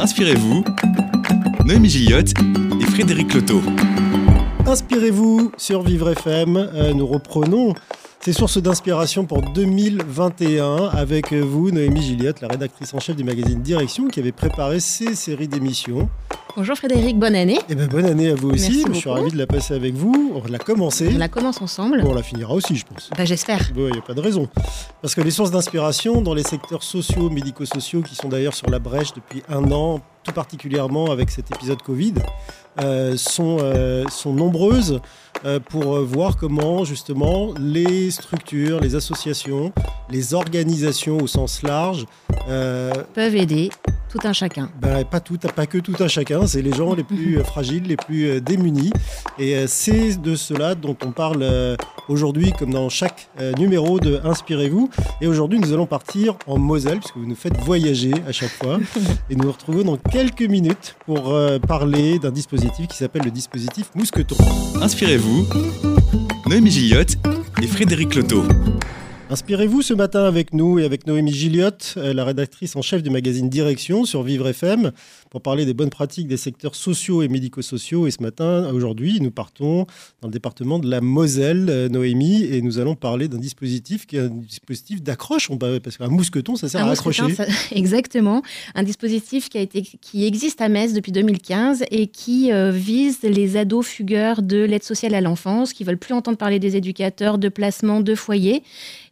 Inspirez-vous, Noémie Gilliott et Frédéric Loto. Inspirez-vous sur Vivre FM. Euh, nous reprenons ces sources d'inspiration pour 2021 avec vous, Noémie Gilliott, la rédactrice en chef du magazine Direction, qui avait préparé ces séries d'émissions. Bonjour Frédéric, bonne année. Et ben bonne année à vous aussi. Merci Je suis ravi de la passer avec vous. On l'a commencé. On la commence ensemble. Bon, on la finira aussi, je pense. Bah, J'espère. Il n'y a pas de raison. Parce que les sources d'inspiration dans les secteurs sociaux, médico-sociaux, qui sont d'ailleurs sur la brèche depuis un an, tout particulièrement avec cet épisode Covid, sont, euh, sont nombreuses euh, pour euh, voir comment justement les structures, les associations, les organisations au sens large, euh, Peuvent aider tout un chacun. ben, pas, tout, pas que tout un chacun, c'est les gens les plus euh, fragiles, les plus euh, démunis. Et euh, c'est de cela dont on parle euh, aujourd'hui, comme dans chaque euh, numéro de Inspirez-vous. Et aujourd'hui, nous allons partir en Moselle, puisque vous nous faites voyager à chaque fois. Et nous nous retrouvons dans quelques minutes pour euh, parler d'un dispositif qui s'appelle le dispositif Mousqueton. Inspirez-vous, Noémie Gilliott et Frédéric Loto. Inspirez-vous ce matin avec nous et avec Noémie Gilliott, euh, la rédactrice en chef du magazine Direction sur Vivre FM, pour parler des bonnes pratiques des secteurs sociaux et médico-sociaux. Et ce matin, aujourd'hui, nous partons dans le département de la Moselle, euh, Noémie, et nous allons parler d'un dispositif qui est un dispositif d'accroche, parce qu'un mousqueton, ça sert Un à accrocher. ça- exactement. Un dispositif qui, a été, qui existe à Metz depuis 2015 et qui euh, vise les ados fugueurs de l'aide sociale à l'enfance qui veulent plus entendre parler des éducateurs, de placement, de foyer.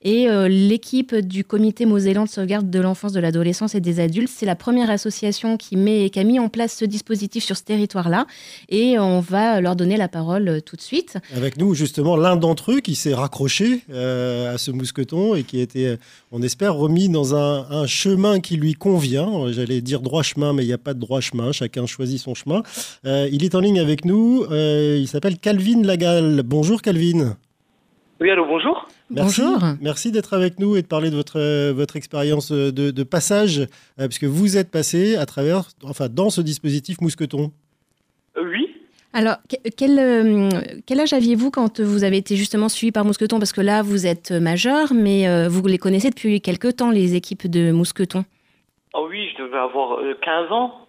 Et euh, l'équipe du comité mosellan de sauvegarde de l'enfance, de l'adolescence et des adultes, c'est la première association qui, met, qui a mis en place ce dispositif sur ce territoire-là. Et on va leur donner la parole euh, tout de suite. Avec nous, justement, l'un d'entre eux qui s'est raccroché euh, à ce mousqueton et qui a été, euh, on espère, remis dans un, un chemin qui lui convient. J'allais dire droit chemin, mais il n'y a pas de droit chemin. Chacun choisit son chemin. Euh, il est en ligne avec nous. Euh, il s'appelle Calvin Lagal. Bonjour, Calvin. Oui, allô, bonjour. Merci, Bonjour. Merci d'être avec nous et de parler de votre, euh, votre expérience de, de passage, euh, puisque vous êtes passé à travers, enfin, dans ce dispositif mousqueton. Euh, oui. Alors, que- quel, euh, quel âge aviez-vous quand vous avez été justement suivi par Mousqueton? Parce que là, vous êtes majeur, mais euh, vous les connaissez depuis quelque temps, les équipes de Mousqueton. Ah oui, je devais avoir euh, 15 ans.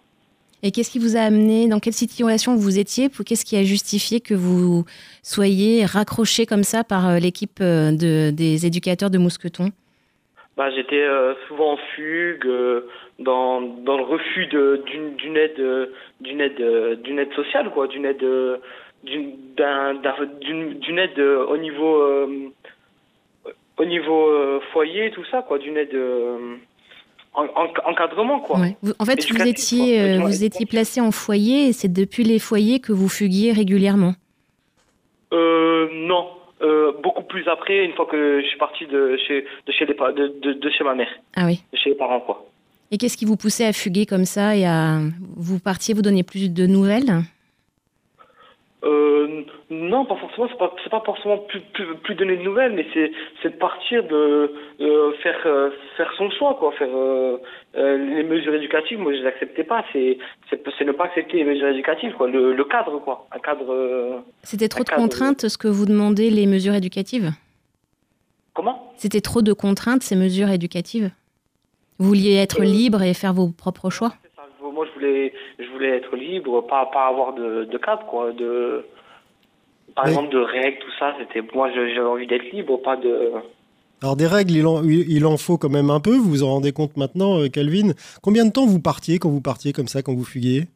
Et qu'est-ce qui vous a amené Dans quelle situation vous étiez Qu'est-ce qui a justifié que vous soyez raccroché comme ça par euh, l'équipe euh, de, des éducateurs de Mousqueton? Bah, j'étais euh, souvent en fugue, dans, le refus d'une aide, d'une aide, aide sociale, quoi, d'une aide, d'une d'un- d'un- d'une d'une aide au niveau, au niveau foyer, tout ça, quoi, d'une aide en, en- encadrement, quoi. Ouais. Vous- En fait, vous étiez, euh, vous étiez placé en foyer et c'est depuis les foyers que vous fuguiez régulièrement. Euh, non. Euh, beaucoup plus après, une fois que je suis parti de chez, de chez, les, de, de, de chez ma mère, Ah oui. de chez les parents, quoi. Et qu'est-ce qui vous poussait à fuguer comme ça et à vous partiez, vous donniez plus de nouvelles? Euh, non, pas forcément. C'est pas, pas forcément plus, plus, plus donner de nouvelles, mais c'est, c'est de partir de faire, euh, faire son choix, quoi. Faire euh, les mesures éducatives. Moi, je les acceptais pas. C'est, c'est, ne pas accepter les mesures éducatives, quoi. Le, le cadre, quoi. Un cadre. C'était trop de cadre. contraintes ce que vous demandez les mesures éducatives? Comment? C'était trop de contraintes ces mesures éducatives? Vous vouliez être libre et faire vos propres choix? ça. Moi, je voulais, je voulais être libre, pas, pas avoir de, de cadre, quoi. De, par Mais- exemple, de règles, tout ça. C'était, moi, j'avais envie d'être libre, pas de. Alors des règles, il en, il en faut quand même un peu, vous vous en rendez compte maintenant, euh, Calvin. Combien de temps vous partiez quand vous partiez comme ça, quand vous fuguiez?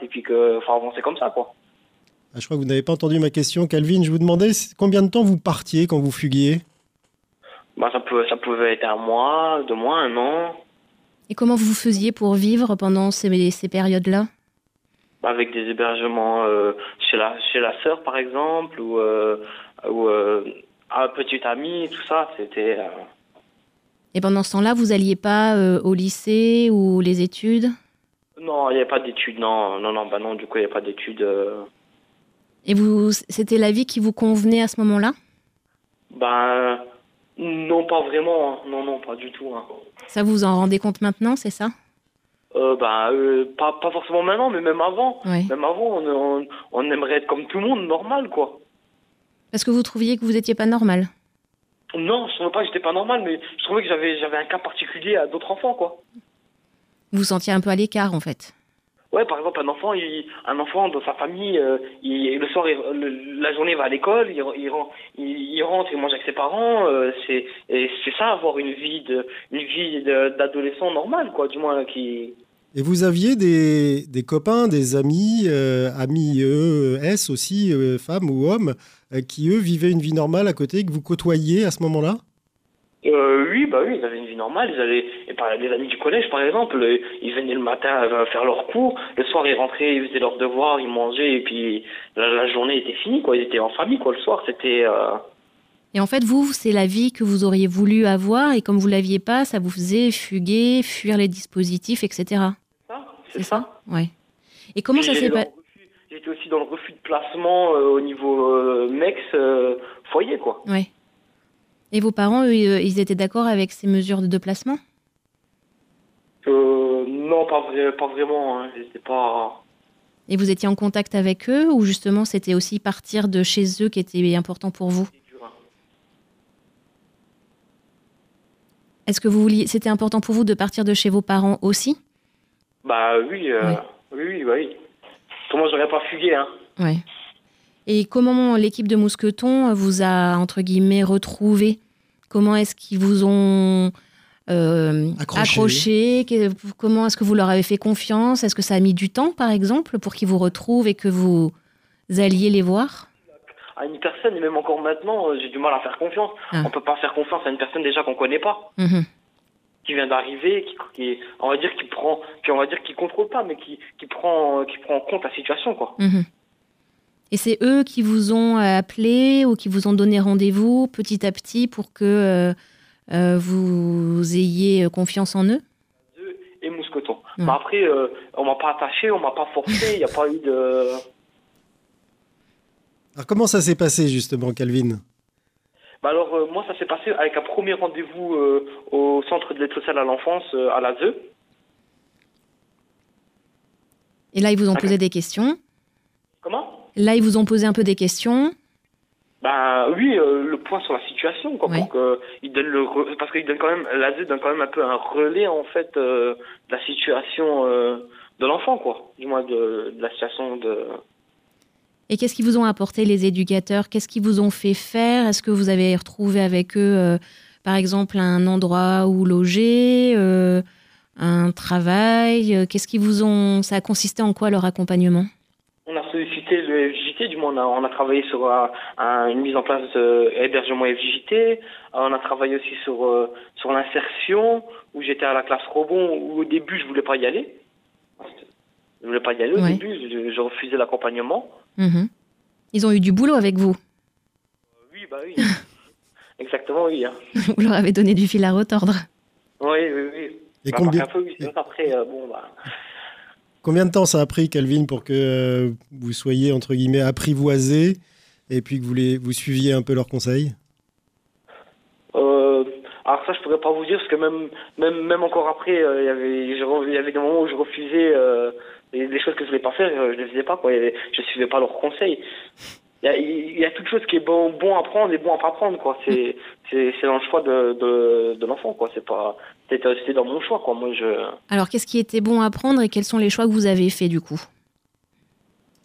Et puis que faut avancer comme ça quoi. Ah, Je crois que vous n'avez pas entendu ma question, Calvin. Je vous demandais combien de temps vous partiez quand vous fuguiez? Bah ça peut ça pouvait être un mois, deux mois, un an, Et comment vous faisiez pour vivre pendant ces, ces périodes-là Bah, avec des hébergements euh, chez la chez la sœur par exemple ou euh, ou euh, un petit ami tout ça c'était Et pendant ce temps-là, vous alliez pas au lycée ou les études non il n'y avait pas d'études non non non bah non du coup il n'y a pas d'études. Et vous, c'était la vie qui vous convenait à ce moment-là ben non pas vraiment hein. non non pas du tout hein. Ça vous vous en rendez compte maintenant, c'est ça? Euh, bah, euh, pas, pas forcément maintenant, mais même avant. Oui. Même avant, on, on, on aimerait être comme tout le monde, normal, quoi. Parce que vous trouviez que vous n'étiez pas normal. Non, je trouvais pas que j'étais pas normal, mais je trouvais que j'avais, j'avais un cas particulier à d'autres enfants, quoi. Vous vous sentiez un peu à l'écart en fait. Ouais, par exemple, un enfant, un enfant dans sa famille, euh, il, le soir, la journée, va à l'école, il, il, ren- il, il rentre, il mange avec ses parents. euh, c'est ça, avoir une vie de, une vie d'adolescent normale, quoi, du moins qui. Et vous aviez des, des copains, des amis, euh, amis ES aussi, euh, femmes ou hommes, qui eux vivaient une vie normale à côté, que vous côtoyiez à ce moment-là? Euh, oui, bah oui, ils avaient une vie normale. Ils allaient, et par, les amis du collège, par exemple, euh, ils venaient le matin euh, faire leurs cours. Le soir, ils rentraient, ils faisaient leurs devoirs, ils mangeaient, et puis la, la journée était finie, quoi. Ils étaient en famille, quoi. Le soir, c'était. Euh... Et en fait, vous, c'est la vie que vous auriez voulu avoir et comme vous l'aviez pas, ça vous faisait fuguer, fuir les dispositifs, etc. ça, C'est ça Ouais. Et comment Puis ça s'est passé J'étais aussi dans le refus de placement euh, au niveau MEX foyer, quoi. Ouais. Et vos parents, eux, euh, ils étaient d'accord avec ces mesures de déplacement? Euh, non, pas, vrai, pas vraiment. Hein. Pas. Et vous étiez en contact avec eux ou justement c'était aussi partir de chez eux qui était important pour vous? Hein. Est-ce que vous vouliez, c'était important pour vous de partir de chez vos parents aussi? Bah oui, euh, Ouais. oui, oui, bah oui. Comment j'aurais pas fugué, hein Ouais. Et comment l'équipe de Mousqueton vous a, entre guillemets, retrouvé Comment est-ce qu'ils vous ont euh, Accroché. accroché? Que- Comment est-ce que vous leur avez fait confiance? Est-ce que ça a mis du temps, par exemple, pour qu'ils vous retrouvent et que vous alliez les voir? À une personne, et même encore maintenant, euh, j'ai du mal à faire confiance. Ah. On peut pas faire confiance à une personne déjà qu'on connaît pas, Mhm. qui vient d'arriver, qui, qui, on va dire, qui prend, puis on va dire, qui contrôle pas, mais qui, qui prend, qui prend en compte la situation, quoi. Mhm. Et c'est eux qui vous ont euh, appelé ou qui vous ont donné rendez-vous petit à petit pour que euh, euh, vous ayez confiance en eux? Et mousqueton. Ouais. Mais après, euh, on m'a pas attaché, on m'a pas forcé, il n'y a pas eu de. Alors comment ça s'est passé justement, Calvin? Bah alors, euh, moi, ça s'est passé avec un premier rendez-vous euh, au centre de l'aide sociale à l'enfance, euh, à la ZE. Et là, ils vous ont posé des questions? Comment? Là, ils vous ont posé un peu des questions. Ben oui, euh, le point sur la situation, quoi, pour que il donne le re- parce qu'il donne quand même la ZE donne quand même un peu un relais en fait euh, de la situation euh, de l'enfant, quoi, du moins de, de la situation de. Et qu'est-ce qu'ils vous ont apporté, les éducateurs? Qu'est-ce qu'ils vous ont fait faire? Est-ce que vous avez retrouvé avec eux, par exemple, un endroit où loger, un travail? Qu'est-ce qu'ils vous ont Ça a consisté en quoi leur accompagnement? On a sollicité le FJT, du moins on a, on a travaillé sur euh, un- une mise en place d'hébergement FJT. Euh, On a travaillé aussi sur euh, sur l'insertion, où j'étais à la classe Robon, où au début je voulais pas y aller. Je voulais pas y aller au Ouais. début, je, je refusais l'accompagnement. Mhm. Ils ont eu du boulot avec vous. Oui, bah oui. Exactement, oui. hein. Vous leur avez donné du fil à retordre. Oui, oui, oui. Et Bah, combien, Un peu, oui. Donc Après, euh, bon, bah. Combien de temps ça a pris, Calvin, pour que euh, vous soyez, entre guillemets, apprivoisé et puis que vous, les, vous suiviez un peu leurs conseils? Euh, alors ça, je pourrais pas vous dire parce que même même même encore après, euh, il y avait des moments où je refusais euh, des, choses que je voulais pas faire, euh, je les faisais pas quoi. Je suivais pas leurs conseils. Il y a, y a toute chose qui est bon bon à prendre et bon à pas prendre quoi. C'est c'est c'est dans le choix de de, de l'enfant quoi. C'est pas c'était dans mon choix quoi. Moi je Alors, qu'est-ce qui était bon à prendre et quels sont les choix que vous avez faits du coup?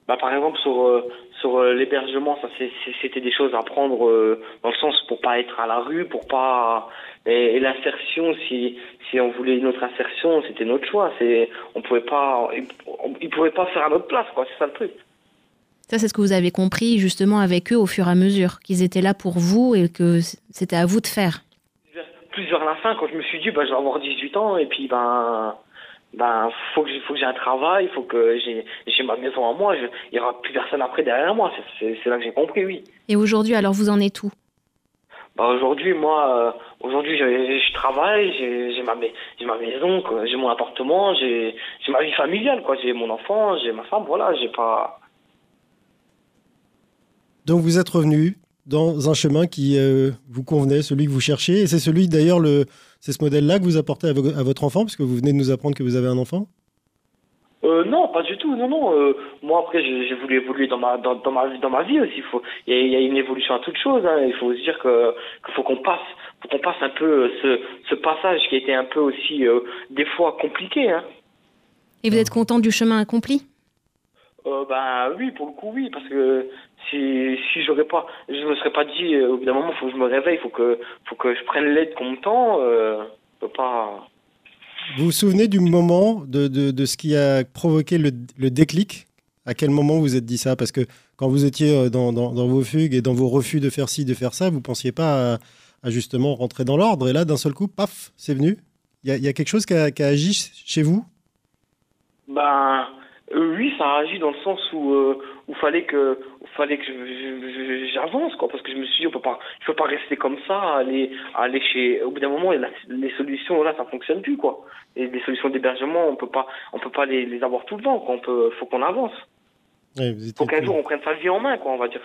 Bah, par exemple, sur, euh, sur euh, l'hébergement, ça c'était des choses à prendre euh, dans le sens pour pas être à la rue, pour pas et, et l'insertion, si si on voulait une autre insertion, c'était notre choix. C'est on pouvait pas, ils, on- ils pouvaient pas faire à notre place, quoi. C'est ça le truc. Ça, c'est ce que vous avez compris justement avec eux au fur et à mesure, qu'ils étaient là pour vous et que c'était à vous de faire. Plus vers la fin, quand je me suis dit, bah, je vais avoir 18 ans et puis ben ben faut que j'ai- faut que j'ai un travail, faut que j'ai ma maison à moi. je- il y aura plus personne après derrière moi. C'est- là que j'ai compris, oui. Et aujourd'hui, alors vous en êtes où? Bah aujourd'hui, moi, euh, aujourd'hui, je, je travaille, j'ai ma, ma maison, j'ai mon appartement, j'ai j'ai ma vie familiale, quoi. J'ai mon enfant, j'ai ma femme, voilà, j'ai pas. Donc vous êtes revenu dans un chemin qui euh, vous convenait, celui que vous cherchiez, et c'est celui d'ailleurs, le, c'est ce modèle-là que vous apportez à, vo- à votre enfant, puisque vous venez de nous apprendre que vous avez un enfant? Euh, non, pas du tout, non, non. euh, moi, après, j'ai voulu évoluer dans ma dans, dans ma vie dans ma vie aussi. Il faut, il y, a- il y a une évolution à toute chose. Hein. Il faut se dire que qu'il faut qu'on passe, faut qu'on passe un peu ce ce passage qui a été un peu aussi euh, des fois compliqué. Hein. Et vous êtes content du chemin accompli? Euh, Ben oui, pour le coup, oui, parce que si, si j'aurais pas, je me serais pas dit, euh, au bout d'un moment, faut que je me réveille, faut que, faut que je prenne l'aide comme temps, euh, je peux pas. Vous vous souvenez du moment de, de, de ce qui a provoqué le, le, déclic? À quel moment vous vous êtes dit ça? Parce que quand vous étiez euh, dans, dans, dans, vos fugues et dans vos refus de faire ci, de faire ça, vous pensiez pas à, à justement rentrer dans l'ordre. Et là, d'un seul coup, paf, c'est venu. Il y, y, a quelque chose qui a, qui a agi chez vous? Ben euh, oui, ça a agi dans le sens où euh, où fallait que fallait que j'avance parce que je me suis dit on peut pas peux pas rester comme ça aller aller chez au bout d'un moment les solutions là ça fonctionne plus quoi et les solutions d'hébergement on peut pas on peut pas les, les avoir tout le temps quoi. on peut faut qu'on avance Ouais, faut qu'un jour on prenne sa vie en main, quoi, on va dire.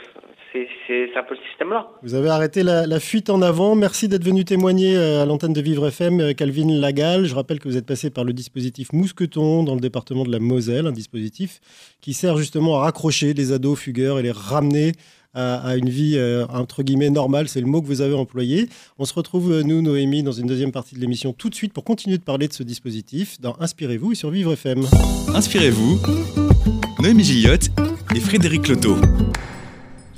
C'est un peu le système là. Vous avez arrêté la, la fuite en avant. Merci d'être venu témoigner euh, à l'antenne de Vivre FM, Calvin Lagal. Je rappelle que vous êtes passé par le dispositif Mousqueton dans le département de la Moselle, un dispositif qui sert justement à raccrocher les ados fugueurs et les ramener à, à une vie euh, entre guillemets normale. C'est le mot que vous avez employé. On se retrouve, euh, nous, Noémie, dans une deuxième partie de l'émission tout de suite pour continuer de parler de ce dispositif dans Inspirez-vous et sur Vivre FM. Inspirez-vous. Noémie Gilliot et Frédéric Loto.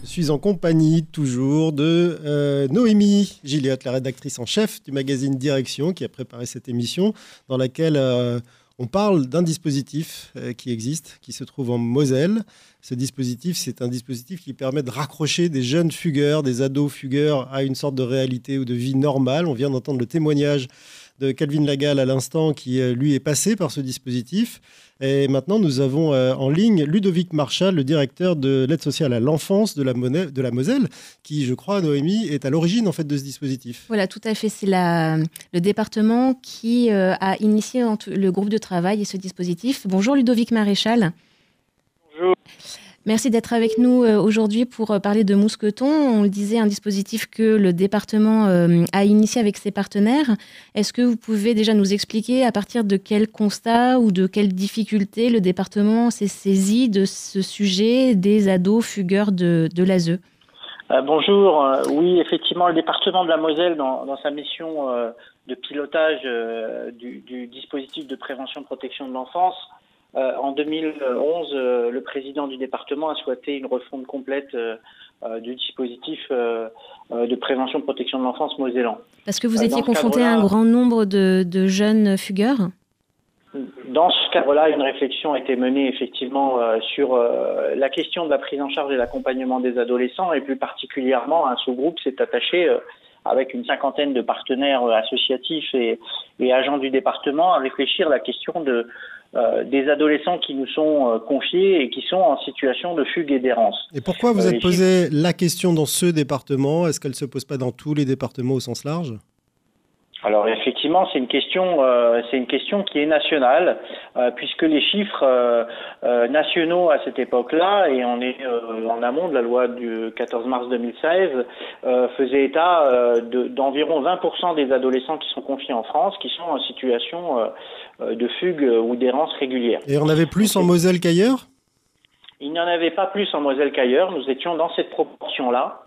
Je suis en compagnie toujours de euh, Noémie Gilliot, la rédactrice en chef du magazine Direction, qui a préparé cette émission dans laquelle euh, on parle d'un dispositif euh, qui existe, qui se trouve en Moselle. Ce dispositif, c'est un dispositif qui permet de raccrocher des jeunes fugueurs, des ados fugueurs à une sorte de réalité ou de vie normale. On vient d'entendre le témoignage de Calvin Lagal à l'instant, qui lui est passé par ce dispositif. Et maintenant, nous avons euh, en ligne Ludovic Marchal, le directeur de l'aide sociale à l'enfance de la, Monnaie, de la Moselle, qui, je crois, Noémie, est à l'origine en fait de ce dispositif. Voilà, tout à fait. C'est le département qui euh, a initié le groupe de travail et ce dispositif. Bonjour Ludovic Maréchal. Bonjour. Merci d'être avec nous aujourd'hui pour parler de Mousqueton. On le disait, un dispositif que le département a initié avec ses partenaires. Est-ce que vous pouvez déjà nous expliquer à partir de quel constat ou de quelles difficultés le département s'est saisi de ce sujet des ados fugueurs de, de euh, Bonjour. Euh, oui, effectivement, le département de la Moselle, dans, sa mission euh, de pilotage euh, du, dispositif de prévention protection de l'enfance, euh, en 2011, euh, le président du département a souhaité une refonte complète euh, du dispositif de prévention protection de l'enfance mosellan. Parce que vous étiez confronté à un grand nombre de, de jeunes fugueurs dans ce cadre-là, une réflexion a été menée effectivement euh, sur euh, la question de la prise en charge et l'accompagnement des adolescents et plus particulièrement un sous-groupe s'est attaché euh, avec une cinquantaine de partenaires associatifs et, et, agents du département à réfléchir à la question de, des adolescents qui nous sont confiés et qui sont en situation de fugue et d'errance. Et pourquoi vous êtes posé la question dans ce département? Est-ce qu'elle ne se pose pas dans tous les départements au sens large? Alors effectivement, c'est une question, euh, c'est une question qui est nationale, euh, puisque les chiffres euh, nationaux à cette époque-là, et on est en amont de la loi du 14 mars 2016, faisaient état d'environ 20% des adolescents qui sont confiés en France, qui sont en situation de fugue ou d'errance régulière. Et on avait plus en Moselle qu'ailleurs? Il n'y en avait pas plus en Moselle qu'ailleurs. Nous étions dans cette proportion-là.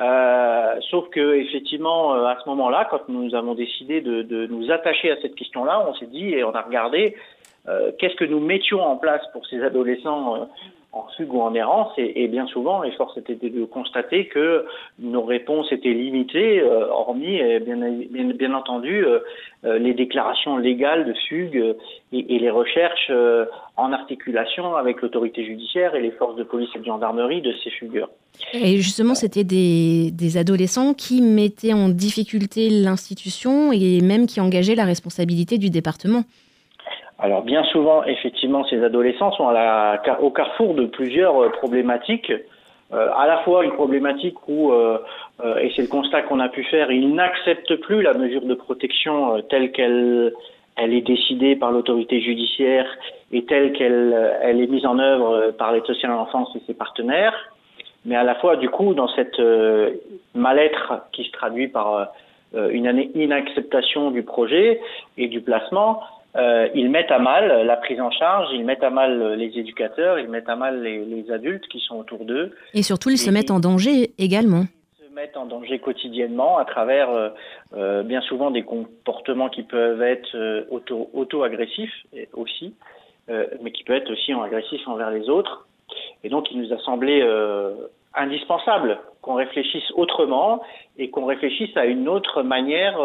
Euh, sauf que effectivement, euh, à ce moment-là, quand nous avons décidé de, de, nous attacher à cette question-là, on s'est dit et on a regardé euh, qu'est-ce que nous mettions en place pour ces adolescents euh, en fugue ou en errance, et, et bien souvent, l'effort c'était de constater que nos réponses étaient limitées, euh, hormis bien, bien, entendu les déclarations légales de fugue et, et les recherches en articulation avec l'autorité judiciaire et les forces de police et de gendarmerie de ces fugueurs. Et justement, c'était des, des, adolescents qui mettaient en difficulté l'institution et même qui engageaient la responsabilité du département. Alors bien souvent, effectivement, ces adolescents sont à la, au carrefour de plusieurs problématiques. Euh, à la fois une problématique où, euh, euh, et c'est le constat qu'on a pu faire, ils n'acceptent plus la mesure de protection telle qu'elle elle est décidée par l'autorité judiciaire et telle qu'elle elle est mise en œuvre par l'aide sociale à l'enfance et ses partenaires mais à la fois du coup dans cette euh, mal-être qui se traduit par euh, une inacceptation du projet et du placement, euh, ils mettent à mal la prise en charge, ils mettent à mal les éducateurs, ils mettent à mal les, les adultes qui sont autour d'eux. Et surtout, ils et se mettent en danger également. Ils se mettent en danger quotidiennement à travers euh, bien souvent des comportements qui peuvent être auto, auto-agressifs aussi. mais qui peut être aussi agressif envers les autres. Et donc, il nous a semblé indispensable qu'on réfléchisse autrement et qu'on réfléchisse à une autre manière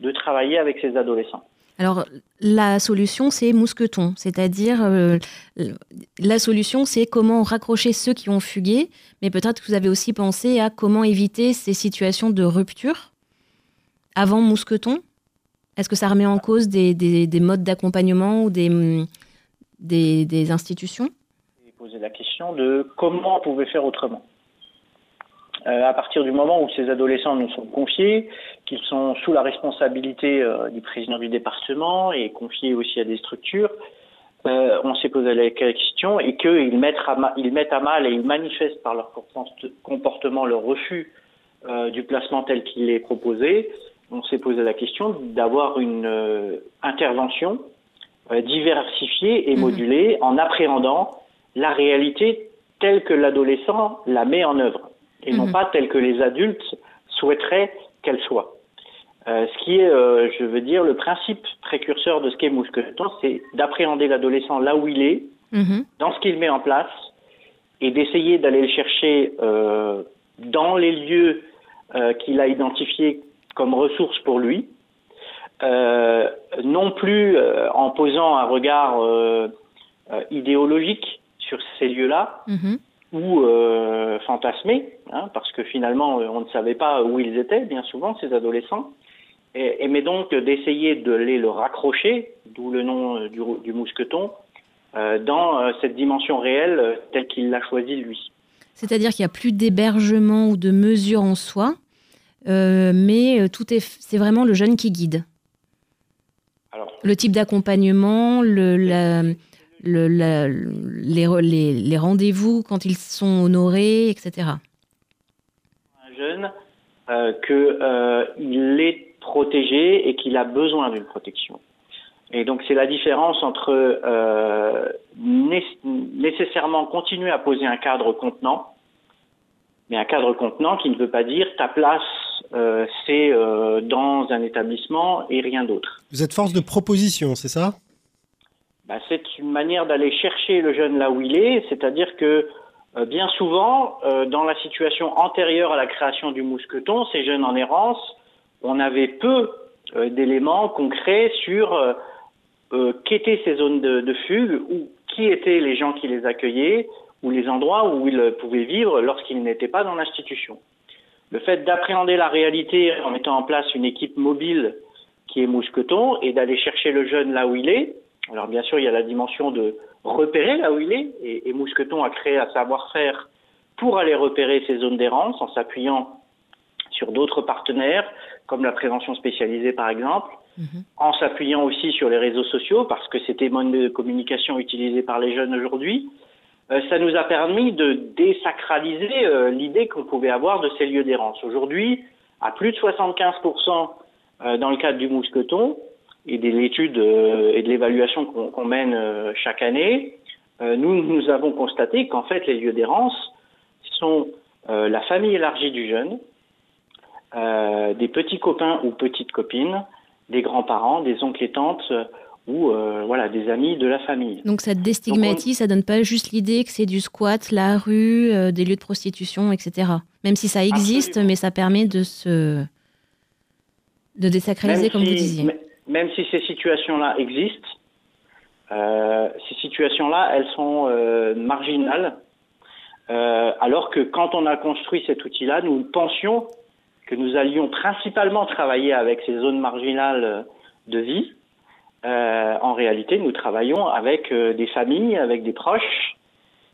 de travailler avec ces adolescents. Alors, la solution, c'est mousqueton, c'est-à-dire euh, la solution, c'est comment raccrocher ceux qui ont fugué, mais peut-être que vous avez aussi pensé à comment éviter ces situations de rupture avant mousqueton. Est-ce que ça remet en cause des, modes d'accompagnement ou des, des, institutions? J'ai posé la question de comment on pouvait faire autrement. Euh, à partir du moment où ces adolescents nous sont confiés, qu'ils sont sous la responsabilité euh, du président du département et confiés aussi à des structures, euh, on s'est posé la question et qu'ils mettent, ils mettent à mal et ils manifestent par leur comportement leur refus du placement tel qu'il est proposé, on s'est posé la question d'avoir une intervention diversifiée et mmh. modulée en appréhendant la réalité telle que l'adolescent la met en œuvre et non mhm. pas telle que les adultes souhaiteraient qu'elle soit. Euh, ce qui est, euh, je veux dire, le principe précurseur de ce qu'est Mousqueton, c'est d'appréhender l'adolescent là où il est, mhm. dans ce qu'il met en place, et d'essayer d'aller le chercher euh, dans les lieux qu'il a identifiés comme ressources pour lui, non plus en posant un regard idéologique sur ces lieux-là, mhm ou euh, fantasmés, hein, parce que finalement euh, on ne savait pas où ils étaient bien souvent ces adolescents, et, mais donc d'essayer de les le raccrocher, d'où le nom euh, du, mousqueton, dans cette dimension réelle telle qu'il l'a choisi lui. C'est-à-dire qu'il n'y a plus d'hébergement ou de mesure en soi, mais tout est, c'est vraiment le jeune qui guide. Alors, le type d'accompagnement, le, la, le, les, les, rendez-vous quand ils sont honorés, etc. Un jeune euh, qu'il euh, est protégé et qu'il a besoin d'une protection. Et donc c'est la différence entre euh, nécessairement continuer à poser un cadre contenant, mais un cadre contenant qui ne veut pas dire ta place euh, c'est euh, dans un établissement et rien d'autre. Vous êtes force de proposition, c'est ça? Bah, c'est une manière d'aller chercher le jeune là où il est, c'est-à-dire que euh, bien souvent, euh, dans la situation antérieure à la création du mousqueton, ces jeunes en errance, on avait peu euh, d'éléments concrets sur qu'étaient ces zones de, de, fugue, ou qui étaient les gens qui les accueillaient, ou les endroits où ils pouvaient vivre lorsqu'ils n'étaient pas dans l'institution. Le fait d'appréhender la réalité en mettant en place une équipe mobile qui est mousqueton et d'aller chercher le jeune là où il est, alors bien sûr, il y a la dimension de repérer là où il est, et, Mousqueton a créé un savoir-faire pour aller repérer ces zones d'errance en s'appuyant sur d'autres partenaires, comme la prévention spécialisée par exemple, mhm. en s'appuyant aussi sur les réseaux sociaux, parce que c'était mode de communication utilisé par les jeunes aujourd'hui. Euh, ça nous a permis de désacraliser euh, l'idée qu'on pouvait avoir de ces lieux d'errance. Aujourd'hui, à plus de 75% euh, dans le cadre du Mousqueton, et de l'étude euh, et de l'évaluation qu'on mène euh, chaque année, euh, nous, nous avons constaté qu'en fait, les lieux d'errance sont la famille élargie du jeune, des petits copains ou petites copines, des grands-parents, des oncles et tantes ou voilà des amis de la famille. Donc ça déstigmatise, ça donne pas juste l'idée que c'est du squat, la rue, des lieux de prostitution, etc. Même si ça existe, mais ça permet de se de désacraliser, comme vous disiez même si ces situations-là existent, euh, ces situations-là, elles sont euh, marginales, euh, alors que quand on a construit cet outil-là, nous pensions que nous allions principalement travailler avec ces zones marginales de vie. en réalité, nous travaillons avec des familles, avec des proches,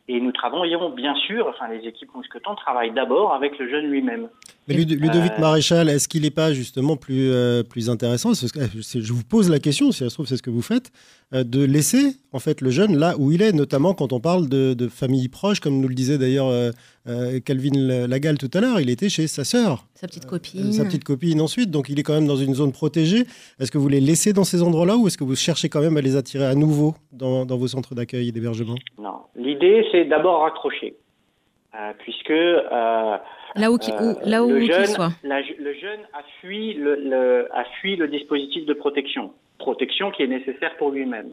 et nous travaillons bien sûr, enfin les équipes Mousqueton travaillent d'abord avec le jeune lui-même. Mais Ludovic euh, Maréchal, est-ce qu'il n'est pas justement plus, euh, plus intéressant Je vous pose la question, si ça se trouve c'est ce que vous faites, euh, de laisser en fait le jeune là où il est, notamment quand on parle de, de famille proche, comme nous le disait d'ailleurs Calvin Lagal tout à l'heure, il était chez sa sœur. Sa petite copine. sa petite copine ensuite, donc il est quand même dans une zone protégée. Est-ce que vous les laissez dans ces endroits-là ou est-ce que vous cherchez quand même à les attirer à nouveau dans, dans vos centres d'accueil et d'hébergement? Non, l'idée c'est d'abord raccrocher. puisque là où, qui, là où le, jeune, soit. le jeune a fui le, a fui le dispositif de protection, protection qui est nécessaire pour lui-même.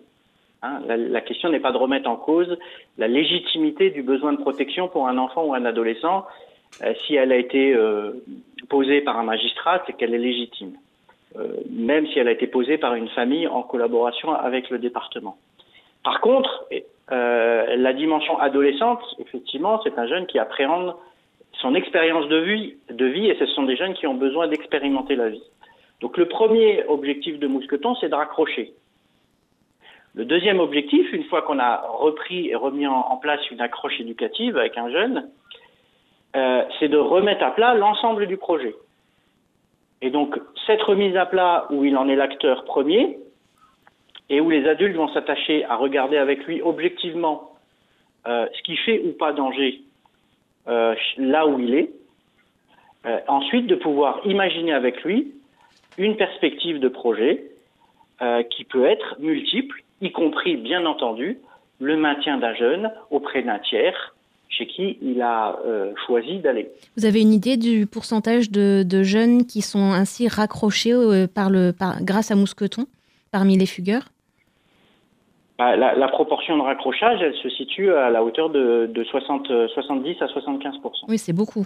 Hein. La, question n'est pas de remettre en cause la légitimité du besoin de protection pour un enfant ou un adolescent. Euh, si elle a été euh, posée par un magistrat, c'est qu'elle est légitime, euh, même si elle a été posée par une famille en collaboration avec le département. Par contre, la dimension adolescente, effectivement, c'est un jeune qui appréhende son expérience de vie, de vie, et ce sont des jeunes qui ont besoin d'expérimenter la vie. Donc le premier objectif de Mousqueton, c'est de raccrocher. Le deuxième objectif, une fois qu'on a repris et remis en, place une accroche éducative avec un jeune, euh, c'est de remettre à plat l'ensemble du projet. Et donc, cette remise à plat où il en est l'acteur premier, et où les adultes vont s'attacher à regarder avec lui objectivement euh, ce qui fait ou pas danger euh, là où il est, ensuite de pouvoir imaginer avec lui une perspective de projet qui peut être multiple y compris, bien entendu, le maintien d'un jeune auprès d'un tiers chez qui il a euh, choisi d'aller. Vous avez une idée du pourcentage de, jeunes qui sont ainsi raccrochés euh, par le, grâce à Mousqueton parmi les fugueurs? Bah, la, proportion de raccrochage, elle se situe à la hauteur de, 60, 70 à 75% Oui, c'est beaucoup.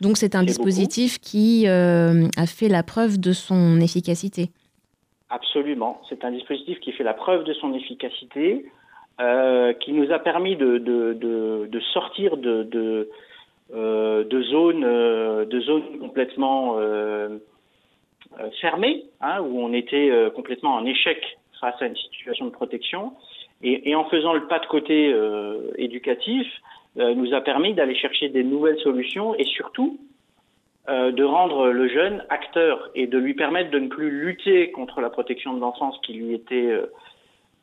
Donc c'est un dispositif qui euh, a fait la preuve de son efficacité. Absolument. C'est un dispositif qui fait la preuve de son efficacité, euh, qui nous a permis de, de, sortir de, de, euh, zones, euh, de zones complètement fermées, hein, où on était complètement en échec face à une situation de protection. Et, en faisant le pas de côté éducatif, nous a permis d'aller chercher des nouvelles solutions et surtout euh, de rendre le jeune acteur et de lui permettre de ne plus lutter contre la protection de l'enfance qui lui était euh,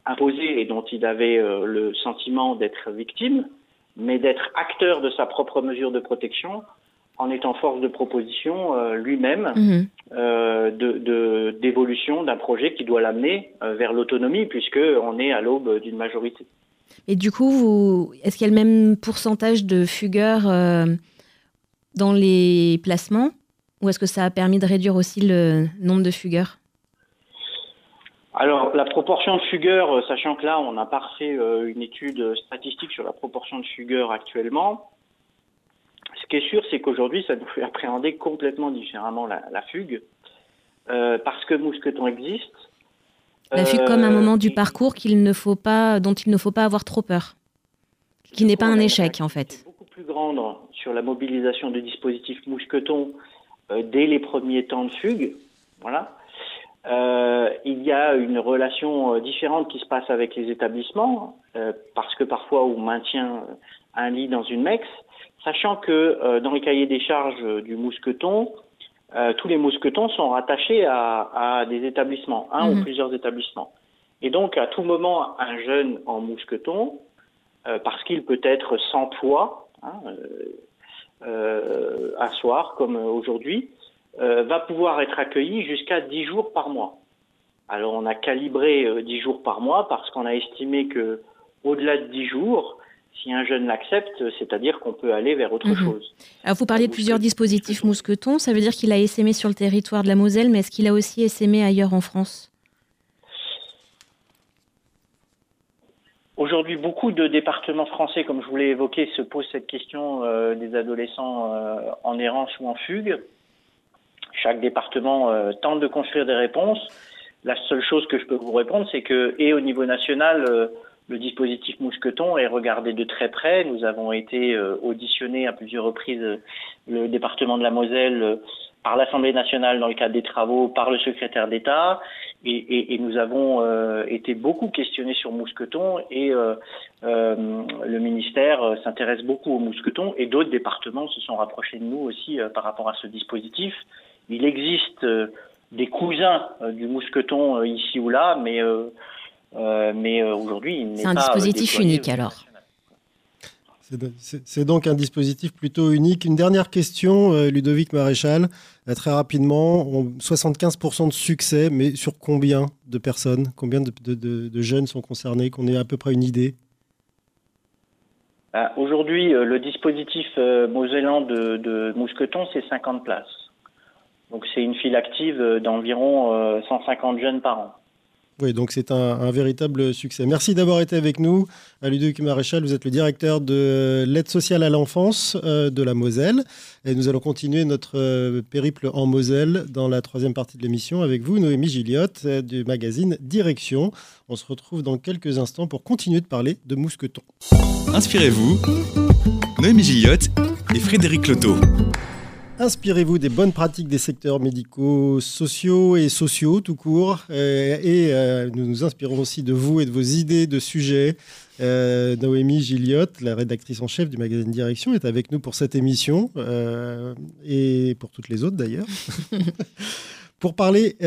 imposée et dont il avait euh, le sentiment d'être victime, mais d'être acteur de sa propre mesure de protection en étant force de proposition lui-même mhm. de d'évolution d'un projet qui doit l'amener vers l'autonomie puisque on est à l'aube d'une majorité. Et du coup, vous, est-ce qu'il y a le même pourcentage de fugueurs dans les placements ou est-ce que ça a permis de réduire aussi le nombre de fugueurs? Alors, la proportion de fugueurs, euh, sachant que là, on n'a pas fait euh, une étude statistique sur la proportion de fugueurs actuellement, ce qui est sûr, c'est qu'aujourd'hui, ça nous fait appréhender complètement différemment la, fugue, euh, parce que Mousqueton existe. La fugue comme un moment du parcours qu'il ne faut pas, dont il ne faut pas avoir trop peur, qui n'est pas un échec en fait. Beaucoup plus grande sur la mobilisation de dispositifs mousquetons euh, dès les premiers temps de fugue. Voilà. Euh, il y a une relation euh, différente qui se passe avec les établissements, parce que parfois on maintient un lit dans une MEX, sachant que dans les cahiers des charges du mousqueton, tous les mousquetons sont rattachés à, des établissements, un ou mhm. plusieurs établissements. Et donc, à tout moment, un jeune en mousqueton, parce qu'il peut être sans poids, hein, euh, un soir, comme aujourd'hui, euh, va pouvoir être accueilli jusqu'à 10 jours par mois. Alors on a calibré 10 euh, jours par mois parce qu'on a estimé que au-delà de 10 jours, si un jeune l'accepte, c'est-à-dire qu'on peut aller vers autre mhm. chose. Alors vous parliez de plusieurs dispositifs mousquetons, ça veut dire qu'il a essaimé sur le territoire de la Moselle, mais est-ce qu'il a aussi essaimé ailleurs en France? Aujourd'hui, beaucoup de départements français, comme je vous l'ai évoqué, se posent cette question euh, des adolescents euh, en errance ou en fugue. Chaque département euh, tente de construire des réponses. La seule chose que je peux vous répondre, c'est que, et au niveau national, le dispositif Mousqueton est regardé de très près. Nous avons été auditionnés à plusieurs reprises le département de la Moselle par l'Assemblée nationale dans le cadre des travaux, par le secrétaire d'État. Et, nous avons euh, été beaucoup questionnés sur mousqueton et euh, euh, le ministère s'intéresse beaucoup au mousqueton et d'autres départements se sont rapprochés de nous aussi par rapport à ce dispositif. Il existe des cousins du mousqueton ici ou là, mais, mais aujourd'hui, il n'est pas. C'est un dispositif unique alors. C'est donc un dispositif plutôt unique. Une dernière question, euh, Ludovic Maréchal, euh, très rapidement. 75% de succès, mais sur combien de personnes, combien de, jeunes sont concernés, qu'on ait à peu près une idée? Bah, Aujourd'hui, euh, le dispositif mosellan de, Mousqueton, c'est 50 places. Donc c'est une file active d'environ 150 jeunes par an. Oui, donc c'est un, véritable succès. Merci d'avoir été avec nous. Ludovic Maréchal, vous êtes le directeur de l'aide sociale à l'enfance euh, de la Moselle. Et nous allons continuer notre euh, périple en Moselle dans la troisième partie de l'émission avec vous, Noémie Gilliotte, euh, du magazine Direction. On se retrouve dans quelques instants pour continuer de parler de mousqueton. Inspirez-vous, Noémie Gilliotte et Frédéric Loto. Inspirez-vous des bonnes pratiques des secteurs médicaux, sociaux et sociaux tout court. Euh, et euh, nous nous inspirons aussi de vous et de vos idées de sujets. Euh, Noémie Gilliotte, la rédactrice en chef du magazine Direction, est avec nous pour cette émission et pour toutes les autres d'ailleurs. pour parler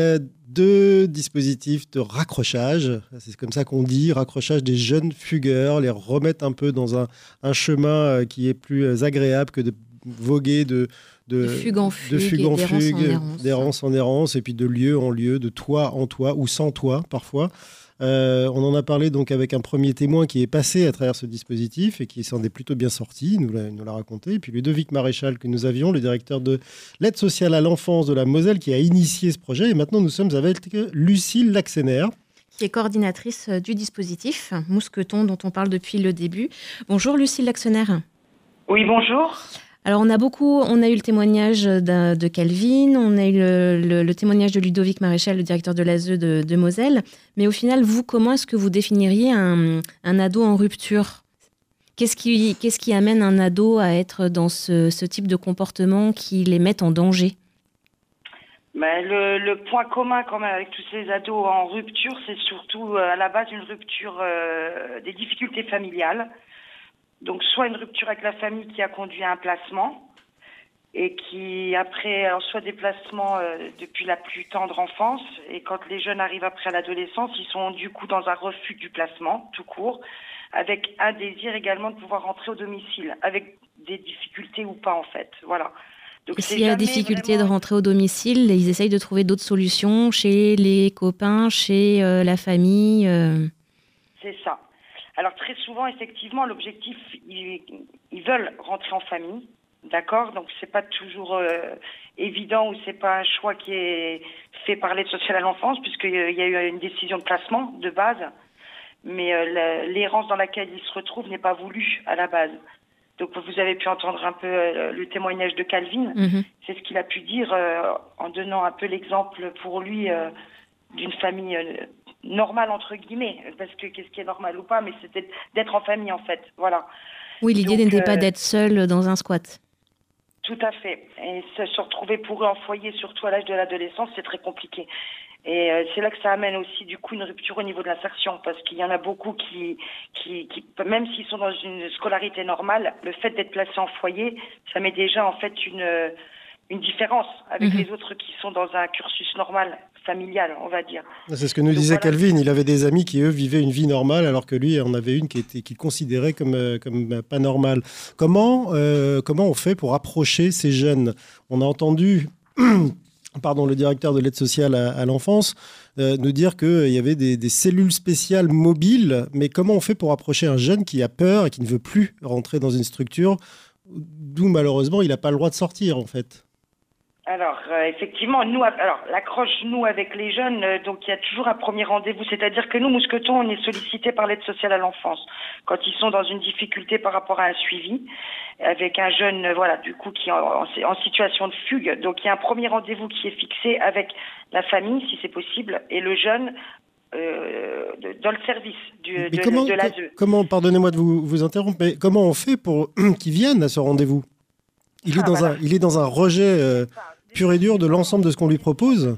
de dispositifs de raccrochage, c'est comme ça qu'on dit, raccrochage des jeunes fugueurs, les remettre un peu dans un, un chemin qui est plus agréable que de voguer de, de, fugue en fugue, en fugue, d'errance en errance, et puis de lieu en lieu, de toit en toit, ou sans toit parfois. Euh, on en a parlé donc avec un premier témoin qui est passé à travers ce dispositif et qui s'en est plutôt bien sorti, nous l'a raconté. Et puis Ludovic Maréchal que nous avions, le directeur de l'aide sociale à l'enfance de la Moselle, qui a initié ce projet. Et maintenant nous sommes avec Lucille Laxener qui est coordinatrice euh, du dispositif Mousqueton dont on parle depuis le début. Bonjour Lucille Laxener. Oui, bonjour. Alors on a beaucoup, on a eu le témoignage de Calvin, on a eu le, témoignage de Ludovic Maréchal, le directeur de l'ASE de, Moselle. Mais au final, vous, comment est-ce que vous définiriez un, ado en rupture? Qu'est-ce qui, qu'est-ce qui amène un ado à être dans ce, type de comportement qui les met en danger? Ben, le, point commun quand même avec tous ces ados en rupture, c'est surtout euh, à la base une rupture euh, des difficultés familiales donc soit une rupture avec la famille qui a conduit à un placement et qui après alors soit des placements euh, depuis la plus tendre enfance et quand les jeunes arrivent après l'adolescence, ils sont du coup dans un refus du placement tout court avec un désir également de pouvoir rentrer au domicile avec des difficultés ou pas en fait. Voilà. Donc, s'il y a difficulté de rentrer au domicile, ils essayent de trouver d'autres solutions chez les copains, chez euh, la famille. Euh. C'est ça. Alors très souvent, effectivement, l'objectif, ils, veulent rentrer en famille, d'accord? Donc c'est pas toujours euh, évident ou c'est pas un choix qui est fait par l'aide sociale à l'enfance puisqu'il y a eu une décision de placement de base, mais euh, l'errance dans laquelle ils se retrouvent n'est pas voulue à la base. Donc vous avez pu entendre un peu euh, le témoignage de Calvin. Mhm. C'est ce qu'il a pu dire en donnant un peu l'exemple pour lui d'une famille normal entre guillemets, parce que qu'est-ce qui est normal ou pas, mais c'était d'être en famille en fait, voilà. Oui, l'idée n'était pas euh, d'être seul dans un squat. Tout à fait. Et se, retrouver pour eux en foyer, surtout à l'âge de l'adolescence, c'est très compliqué. Et euh, c'est là que ça amène aussi du coup une rupture au niveau de l'insertion, parce qu'il y en a beaucoup qui, qui, qui même s'ils sont dans une scolarité normale, le fait d'être placé en foyer, ça met déjà en fait une une différence avec mhm. les autres qui sont dans un cursus normal, familial, on va dire. C'est ce que nous disait Calvin. Il avait des amis qui, eux, vivaient une vie normale, alors que lui en avait une qui était qu'il considérait comme, euh, comme pas normale. Comment, euh, comment on fait pour approcher ces jeunes? On a entendu. Pardon, le directeur de l'aide sociale à, l'enfance euh, nous dire qu'il y avait des, des, cellules spéciales mobiles, mais comment on fait pour approcher un jeune qui a peur et qui ne veut plus rentrer dans une structure d'où malheureusement il n'a pas le droit de sortir en fait? Alors euh, effectivement, nous, alors l'accroche nous avec les jeunes, euh, donc il y a toujours un premier rendez-vous, c'est-à-dire que nous, Mousqueton, on est sollicité par l'aide sociale à l'enfance quand ils sont dans une difficulté par rapport à un suivi avec un jeune, euh, voilà, du coup qui est en, en situation de fugue. Donc il y a un premier rendez-vous qui est fixé avec la famille, si c'est possible, et le jeune dans le service du, de, comment, de l'ASE. Comment, pardonnez-moi de vous, vous interrompre, mais comment on fait pour qu'ils viennent à ce rendez-vous? Il, est ah, dans un, il est dans un rejet pur et dur de l'ensemble de ce qu'on lui propose?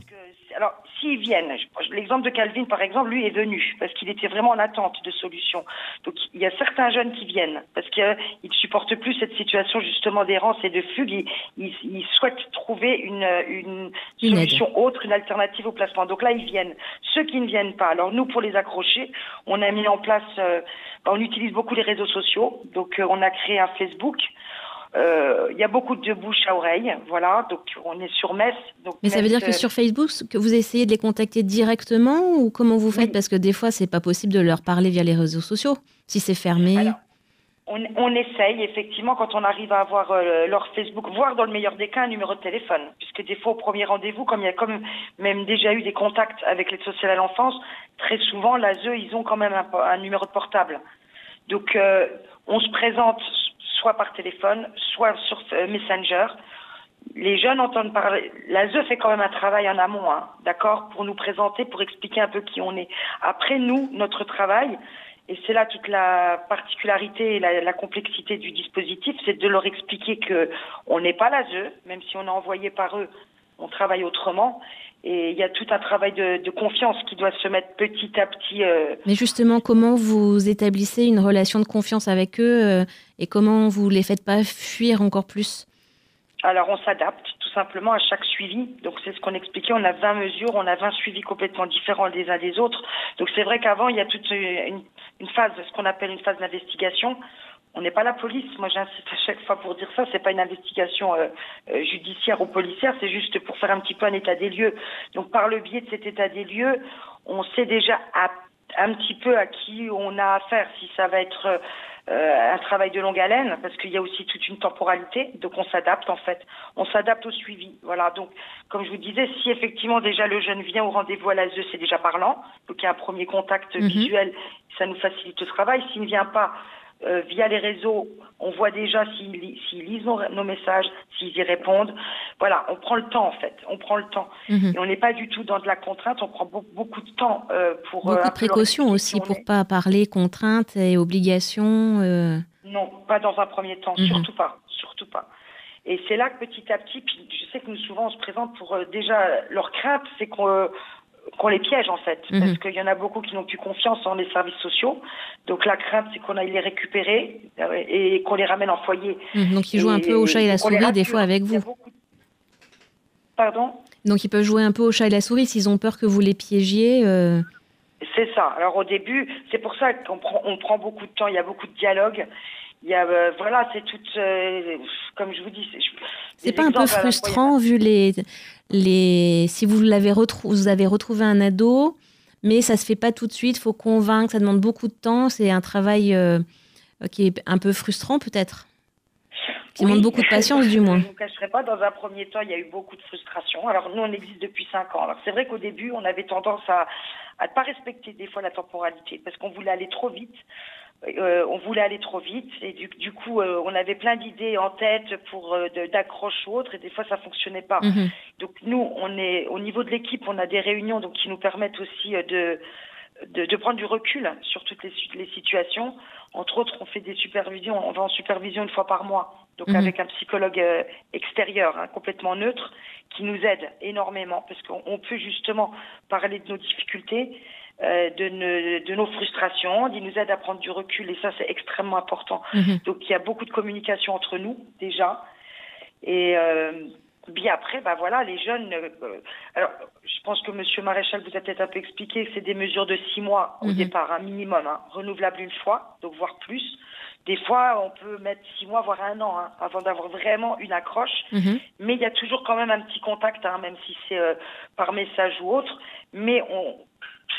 Alors, s'ils viennent, l'exemple de Calvin, par exemple, lui est venu parce qu'il était vraiment en attente de solutions. Donc, il y a certains jeunes qui viennent parce qu'ils ne supportent plus cette situation justement d'errance et de fugue. Ils, souhaitent trouver une, une, solution autre, une alternative au placement. Donc là, ils viennent. Ceux qui ne viennent pas, alors nous, pour les accrocher, on a mis en place, euh, on utilise beaucoup les réseaux sociaux. Donc, euh, on a créé un Facebook. Euh, il y a beaucoup de bouche à oreille, voilà. Donc on est sur Metz. Donc Mais ça veut dire que sur Facebook, que vous essayez de les contacter directement ou comment vous faites? Parce que des fois, c'est pas possible de leur parler via les réseaux sociaux si c'est fermé. on, on, essaye effectivement quand on arrive à avoir euh, leur Facebook, voire dans le meilleur des cas un numéro de téléphone, puisque des fois au premier rendez-vous, comme il y a comme même déjà eu des contacts avec l'aide sociale à l'enfance, très souvent l'ASE ils ont quand même un, un numéro de portable. Donc euh, on se présente soit par téléphone, soit sur euh, Messenger. Les jeunes entendent parler. L'ASE fait quand même un travail en amont, hein, d'accord, pour nous présenter, pour expliquer un peu qui on est. Après nous, notre travail, et c'est là toute la particularité et la, la complexité du dispositif, c'est de leur expliquer que on n'est pas l'ASE, même si on est envoyé par eux, on travaille autrement. Et il y a tout un travail de, de confiance qui doit se mettre petit à petit. Euh... Mais justement, comment vous établissez une relation de confiance avec eux euh, et comment vous les faites pas fuir encore plus? Alors on s'adapte tout simplement à chaque suivi. Donc c'est ce qu'on expliquait, on a 20 mesures, on a 20 suivis complètement différents les uns des autres. Donc c'est vrai qu'avant il y a toute une, une phase, ce qu'on appelle une phase d'investigation. On n'est pas la police. Moi, j'insiste à chaque fois pour dire ça. C'est pas une investigation euh, euh, judiciaire ou policière. C'est juste pour faire un petit peu un état des lieux. Donc, par le biais de cet état des lieux, on sait déjà à, un petit peu à qui on a affaire. Si ça va être euh, un travail de longue haleine, parce qu'il y a aussi toute une temporalité. Donc, on s'adapte en fait. On s'adapte au suivi. Voilà. Donc, comme je vous disais, si effectivement déjà le jeune vient au rendez-vous à l'ASE, c'est déjà parlant. Donc, il y a un premier contact mm -hmm. visuel. Ça nous facilite le travail. S'il ne vient pas euh, via les réseaux, on voit déjà s'ils si lisent nos, nos, messages, s'ils y répondent. Voilà, on prend le temps en fait, on prend le temps. -hmm. Et on n'est pas du tout dans de la contrainte, on prend beaucoup, beaucoup de temps euh, pour... Beaucoup euh, de précautions aussi pour pas parler contraintes et obligations. Non, pas dans un premier temps, -hmm. surtout pas, surtout pas. Et c'est là que petit à petit, puis je sais que nous souvent on se présente pour déjà leur crainte, c'est qu'on qu'on les piège en fait, mmh. parce qu'il y en a beaucoup qui n'ont plus confiance en les services sociaux. Donc la crainte, c'est qu'on aille les récupérer euh, et qu'on les ramène en foyer. Mmh, donc ils jouent un peu au chat et la souris des fois avec vous. Beaucoup... Pardon? Donc ils peuvent jouer un peu au chat et la souris s'ils ont peur que vous les piégiez. Euh... C'est ça. Alors au début, c'est pour ça qu'on prend, on prend beaucoup de temps. Il y a beaucoup de dialogue. Il y a, euh, voilà, c'est tout, euh, comme je vous dis. C'est pas un peu frustrant vu les, les, si vous l'avez retrouvé, vous avez retrouvé un ado, mais ça se fait pas tout de suite. Faut convaincre, ça demande beaucoup de temps. C'est un travail euh, qui est un peu frustrant peut-être. Qui oui. demande beaucoup de patience, du moins. Je ne vous cacherai pas, dans un premier temps, il y a eu beaucoup de frustration. Alors, nous, on existe depuis cinq ans. Alors, c'est vrai qu'au début, on avait tendance à ne pas respecter des fois la temporalité parce qu'on voulait aller trop vite. Euh, on voulait aller trop vite et du, du coup euh, on avait plein d'idées en tête pour euh, d'accroche ou autre et des fois ça fonctionnait pas. -hmm. Donc nous on est au niveau de l'équipe on a des réunions donc qui nous permettent aussi de de, de prendre du recul sur toutes les, les situations. Entre autres, on fait des supervisions, on va en supervision une fois par mois, donc mmh. avec un psychologue euh, extérieur, hein, complètement neutre, qui nous aide énormément, parce qu'on peut justement parler de nos difficultés, euh, de, ne, de, nos frustrations, il nous aide à prendre du recul, et ça c'est extrêmement important. Mmh. Donc il y a beaucoup de communication entre nous, déjà, et... Euh, Bien après, bah voilà, les jeunes. Euh, alors, je pense que Monsieur Maréchal vous a peut-être un peu expliqué que c'est des mesures de six mois au mmh. départ, un minimum, hein, renouvelable une fois, donc voire plus. Des fois, on peut mettre six mois, voire un an, hein, avant d'avoir vraiment une accroche. Mmh. Mais il y a toujours quand même un petit contact, hein, même si c'est euh, par message ou autre. Mais on,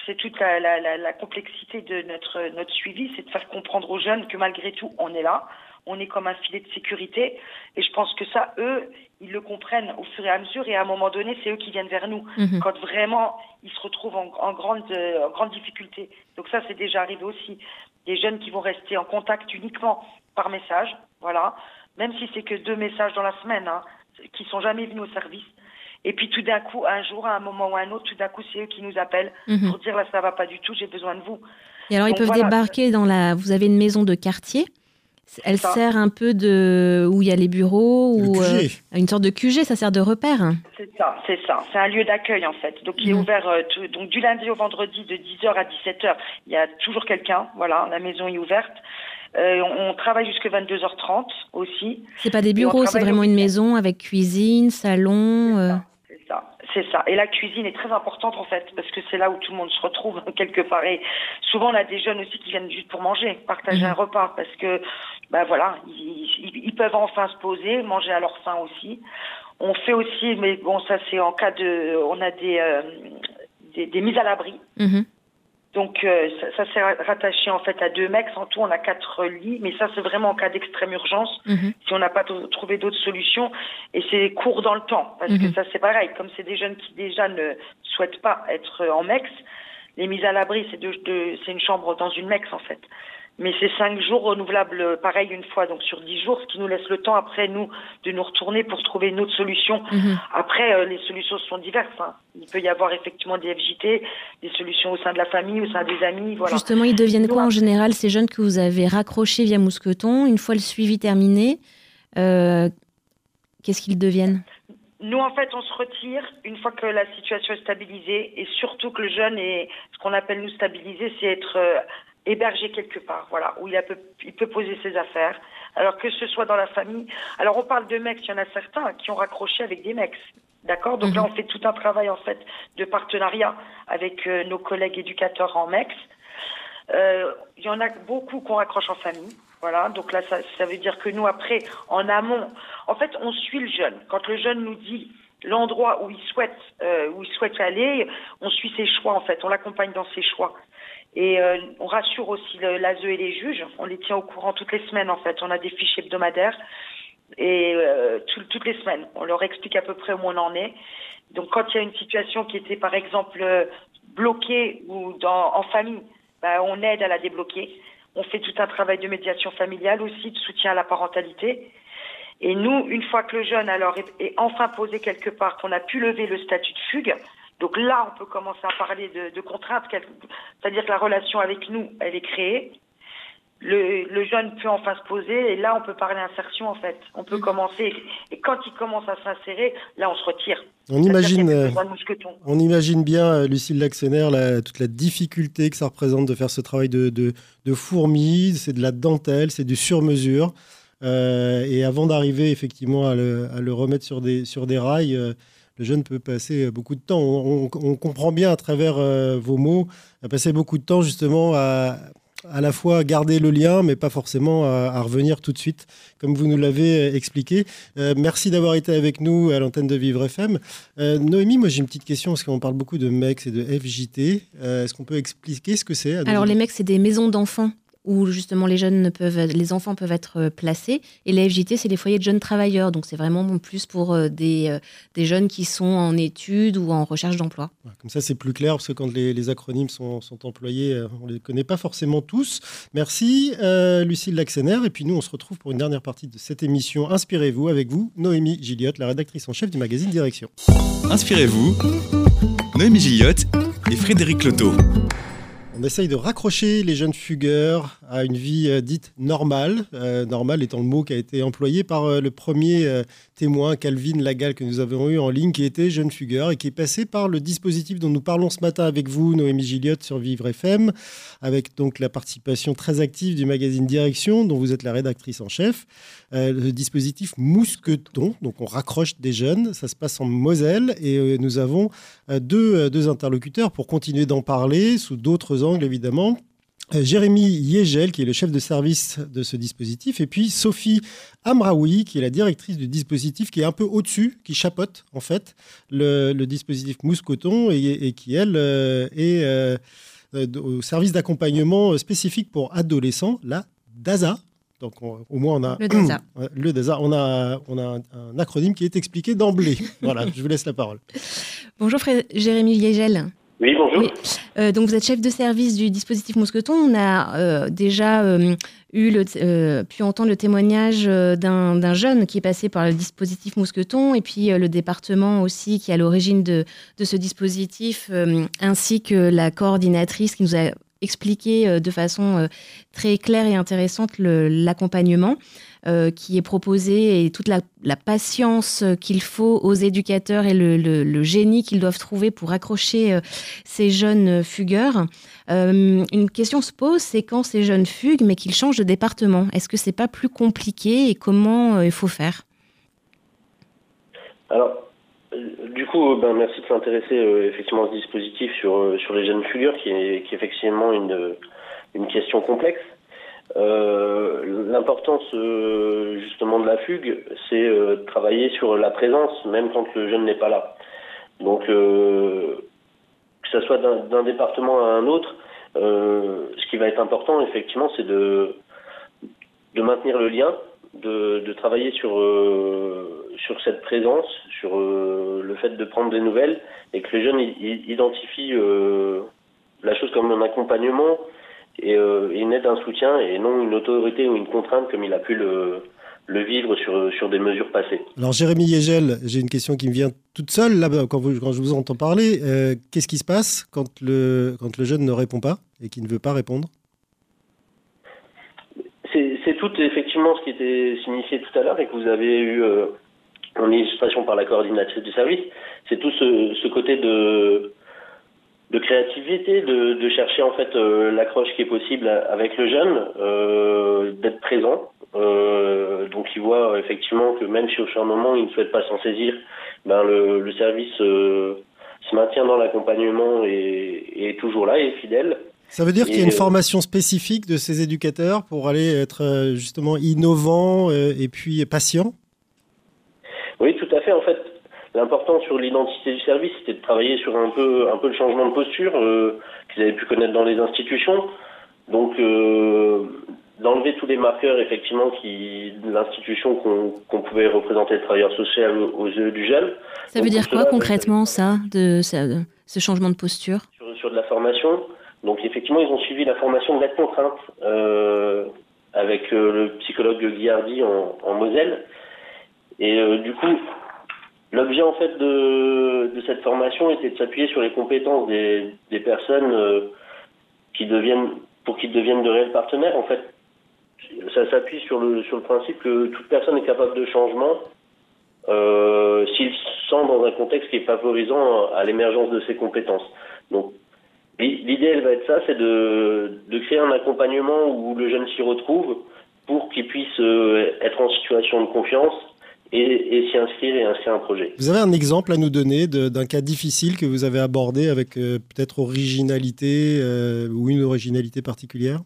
c'est toute la, la, la, la, complexité de notre, notre suivi, c'est de faire comprendre aux jeunes que malgré tout, on est là, on est comme un filet de sécurité. Et je pense que ça, eux, ils le comprennent au fur et à mesure. Et à un moment donné, c'est eux qui viennent vers nous mmh. quand vraiment ils se retrouvent en, en grande, en grande difficulté. Donc ça, c'est déjà arrivé aussi. Des jeunes qui vont rester en contact uniquement par message, voilà. Même si c'est que deux messages dans la semaine, hein, qui sont jamais venus au service. Et puis tout d'un coup, un jour, à un moment ou à un autre, tout d'un coup, c'est eux qui nous appellent mmh. pour dire là, ça va pas du tout, j'ai besoin de vous. Et alors, Donc, ils peuvent voilà. débarquer dans la. Vous avez une maison de quartier elle ça. sert un peu de où il y a les bureaux ou euh, une sorte de QG, ça sert de repère. C'est ça, c'est ça. C'est un lieu d'accueil en fait. Donc il est mmh. ouvert euh, tout, donc du lundi au vendredi de 10h à 17h. Il y a toujours quelqu'un. Voilà, la maison est ouverte. Euh, on, on, travaille jusqu'à 22h30 aussi. C'est pas des bureaux, c'est vraiment une maison avec cuisine, salon. C'est ça. C'est ça. Et la cuisine est très importante en fait, parce que c'est là où tout le monde se retrouve quelque part. Et souvent, on a des jeunes aussi qui viennent juste pour manger, partager mmh. un repas, parce que, ben voilà, ils, ils, ils, peuvent enfin se poser, manger à leur faim aussi. On fait aussi, mais bon, ça c'est en cas de, on a des, euh, des, des, mises à l'abri. Mmh. Donc euh, ça, ça s'est rattaché en fait à deux mecs. En tout, on a quatre lits, mais ça c'est vraiment en cas d'extrême urgence, Mhm. si on n'a pas trouvé d'autres solutions. Et c'est court dans le temps, parce Mhm. que ça c'est pareil. Comme c'est des jeunes qui déjà ne souhaitent pas être en MEX, les mises à l'abri c'est de, de- c'est une chambre dans une MEX en fait. Mais c'est cinq jours renouvelables, euh, pareil une fois, donc sur dix jours, ce qui nous laisse le temps après nous de nous retourner pour trouver une autre solution. Mhm. Après, euh, les solutions sont diverses. hein. Il peut y avoir effectivement des FJT, des solutions au sein de la famille, au sein des amis, voilà. Justement, ils deviennent quoi en général ces jeunes que vous avez raccrochés via Mousqueton Une fois le suivi terminé, euh, qu'est-ce qu'ils deviennent? Nous, en fait, on se retire une fois que la situation est stabilisée et surtout que le jeune est, ce qu'on appelle nous stabiliser, c'est être hébergé quelque part, voilà, où il, a peu- il peut poser ses affaires. Alors que ce soit dans la famille. Alors on parle de mecs, il y en a certains qui ont raccroché avec des mecs. D'accord? Donc là, Mhm. on fait tout un travail en fait de partenariat avec euh, nos collègues éducateurs en MEX. Euh, Il y en a beaucoup qu'on raccroche en famille. Voilà, donc là, ça, ça veut dire que nous, après, en amont, en fait, on suit le jeune. Quand le jeune nous dit l'endroit où il souhaite, euh, où il souhaite aller, on suit ses choix, en fait, on l'accompagne dans ses choix. Et euh, on rassure aussi l'ASE et les juges. On les tient au courant toutes les semaines, en fait. On a des fiches hebdomadaires et euh, tout- toutes les semaines. On leur explique à peu près où on en est. Donc, quand il y a une situation qui était, par exemple, euh, bloquée ou en famille, bah, on aide à la débloquer. On fait tout un travail de médiation familiale aussi, de soutien à la parentalité. Et nous, une fois que le jeune alors est enfin posé quelque part, qu'on a pu lever le statut de fugue, donc là, on peut commencer à parler de, de contraintes, c'est-à-dire que la relation avec nous, elle est créée. Le, le jeune peut enfin se poser et là, on peut parler insertion en fait. On peut commencer et quand il commence à s'insérer, là, on se retire. On imagine, euh, on imagine bien, euh, Lucille Laxener, la- toute la difficulté que ça représente de faire ce travail de, de, de fourmi. C'est de la dentelle, c'est du sur-mesure. Euh, et avant d'arriver effectivement à le, à le remettre sur des, sur des rails, euh, le jeune peut passer beaucoup de temps. On, comprend bien à travers euh, vos mots, à passer beaucoup de temps justement à à la fois garder le lien, mais pas forcément à, revenir tout de suite, comme vous nous l'avez euh, expliqué. Euh, merci d'avoir été avec nous à l'antenne de Vivre FM. Euh, Noémie, moi j'ai une petite question, parce qu'on parle beaucoup de MEX et de FJT. Euh, Est-ce qu'on peut expliquer ce que c'est Alors les mecs, c'est des maisons d'enfants où justement les jeunes peuvent, les enfants peuvent être euh, placés. Et les FJT, c'est les foyers de jeunes travailleurs. Donc c'est vraiment plus pour euh, des, euh, des jeunes qui sont en études ou en recherche d'emploi. Comme ça, c'est plus clair, parce que quand les, les acronymes sont, sont employés, on ne les connaît pas forcément tous. Merci, euh, Lucille Laxener. Et puis nous, on se retrouve pour une dernière partie de cette émission Inspirez-vous avec vous, Noémie Gilliotte, la rédactrice en chef du magazine Direction. Inspirez-vous, Noémie Gilliotte et Frédéric Loto. On essaye de raccrocher les jeunes fugueurs à une vie euh, dite normale, euh, normale étant le mot qui a été employé par euh, le premier témoin, Calvin Lagal, que nous avons eu en ligne, qui était jeune fugueur et qui est passé par le dispositif dont nous parlons ce matin avec vous, Noémie Gilliotte, sur Vivre FM, avec donc la participation très active du magazine Direction, dont vous êtes la rédactrice en chef. Euh, le dispositif Mousqueton, donc on raccroche des jeunes, ça se passe en Moselle et euh, nous avons euh, deux, interlocuteurs pour continuer d'en parler sous d'autres angles évidemment. Jérémy Yegel, qui est le chef de service de ce dispositif, et puis Sophie Amraoui, qui est la directrice du dispositif, qui est un peu au-dessus, qui chapeaute en fait le, dispositif Mousqueton et, qui, elle, est au service d'accompagnement spécifique pour adolescents, la DASA. Donc on- au moins on a Le. On a, on a un, un acronyme qui est expliqué d'emblée. voilà, je vous laisse la parole. Bonjour Fré- Jérémy Viegel. Oui, bonjour. Oui. Euh, donc vous êtes chef de service du dispositif Mousqueton. On a euh, déjà euh, eu le, euh, pu entendre le témoignage d'un d'un jeune qui est passé par le dispositif Mousqueton et puis euh, le département aussi qui est à l'origine de, de ce dispositif, euh, ainsi que la coordinatrice qui nous a expliqué euh, de façon euh, très claire et intéressante l'accompagnement euh, qui est proposé et toute la, patience qu'il faut aux éducateurs et le, génie qu'ils doivent trouver pour accrocher ces jeunes fugueurs. Une question se pose, c'est quand ces jeunes fuguent mais qu'ils changent de département. Est-ce que c'est pas plus compliqué et comment il faut faire? Alors, du coup, euh, ben, merci de s'intéresser euh, effectivement à ce dispositif sur, euh, les jeunes fugueurs, qui est, effectivement une, question complexe. L'importance justement de la fugue, c'est de travailler sur la présence, même quand le jeune n'est pas là. Donc, que ce soit d'un département à un autre, ce qui va être important, effectivement, c'est de maintenir le lien, de, travailler sur, sur cette présence, sur le fait de prendre des nouvelles, et que les jeunes identifient la chose comme un accompagnement et une aide, un soutien, et non une autorité ou une contrainte comme il a pu le, vivre sur, sur des mesures passées. Alors Jérémy Yegel, j'ai une question qui me vient toute seule là quand, vous, quand je vous entends parler. Euh, qu'est-ce qui se passe quand le, quand le jeune ne répond pas et qui ne veut pas répondre? C'est tout effectivement ce qui était signifié tout à l'heure et que vous avez eu euh, en illustration par la coordinatrice du service. C'est tout ce, côté de, créativité, de, chercher en fait euh, l'accroche qui est possible avec le jeune, d'être présent euh, donc il voit effectivement que même si au moment il ne souhaite pas s'en saisir, ben le, service euh, se maintient dans l'accompagnement et, est toujours là et fidèle. Ça veut dire qu'il y a une euh, formation spécifique de ces éducateurs pour aller être justement innovant et puis patient Oui, tout à fait. En fait, l'important sur l'identité du service, c'était de travailler sur un peu, un peu le changement de posture qu'ils avaient pu connaître dans les institutions. Donc, d'enlever tous les marqueurs effectivement qui l'institution qu'on pouvait représenter le travailleur social aux yeux du jeune. Ça veut dire quoi concrètement ça, de, ce changement de posture? Sur, de la formation. Donc effectivement ils ont suivi la formation de la contrainte euh, avec euh, le psychologue Guillardi en, Moselle. Et euh, du coup l'objet en fait de, cette formation était de s'appuyer sur les compétences des, personnes pour qu'ils deviennent de réels partenaires en fait ça s'appuie sur le, sur le principe que toute personne est capable de changement s'il sent dans un contexte qui est favorisant à, l'émergence de ses compétences. Donc, l'idée, elle va être ça, c'est de, de créer un accompagnement où le jeune s'y retrouve pour qu'il puisse euh, être en situation de confiance et, et s'y inscrire et inscrire un projet. Vous avez un exemple à nous donner d'un cas difficile que vous avez abordé avec euh, peut-être originalité ou une originalité particulière?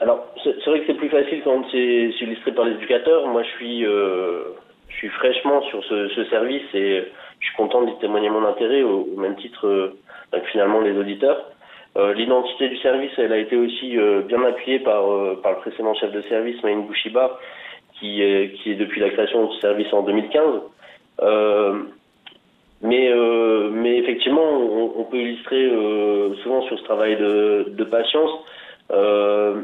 Alors, c'est vrai que c'est plus facile quand c'est illustré par les éducateurs. Moi, je suis, euh, je suis fraîchement sur ce, ce, service et je suis content d'y témoigner mon intérêt au, même titre euh, finalement les auditeurs. Euh, L'identité du service, elle a été aussi euh, bien appuyée par, euh, par le précédent chef de service, Maïn Bouchiba, qui, qui est depuis la création du service en 2015. mais, mais effectivement, on, peut illustrer souvent sur ce travail de, de patience. Euh,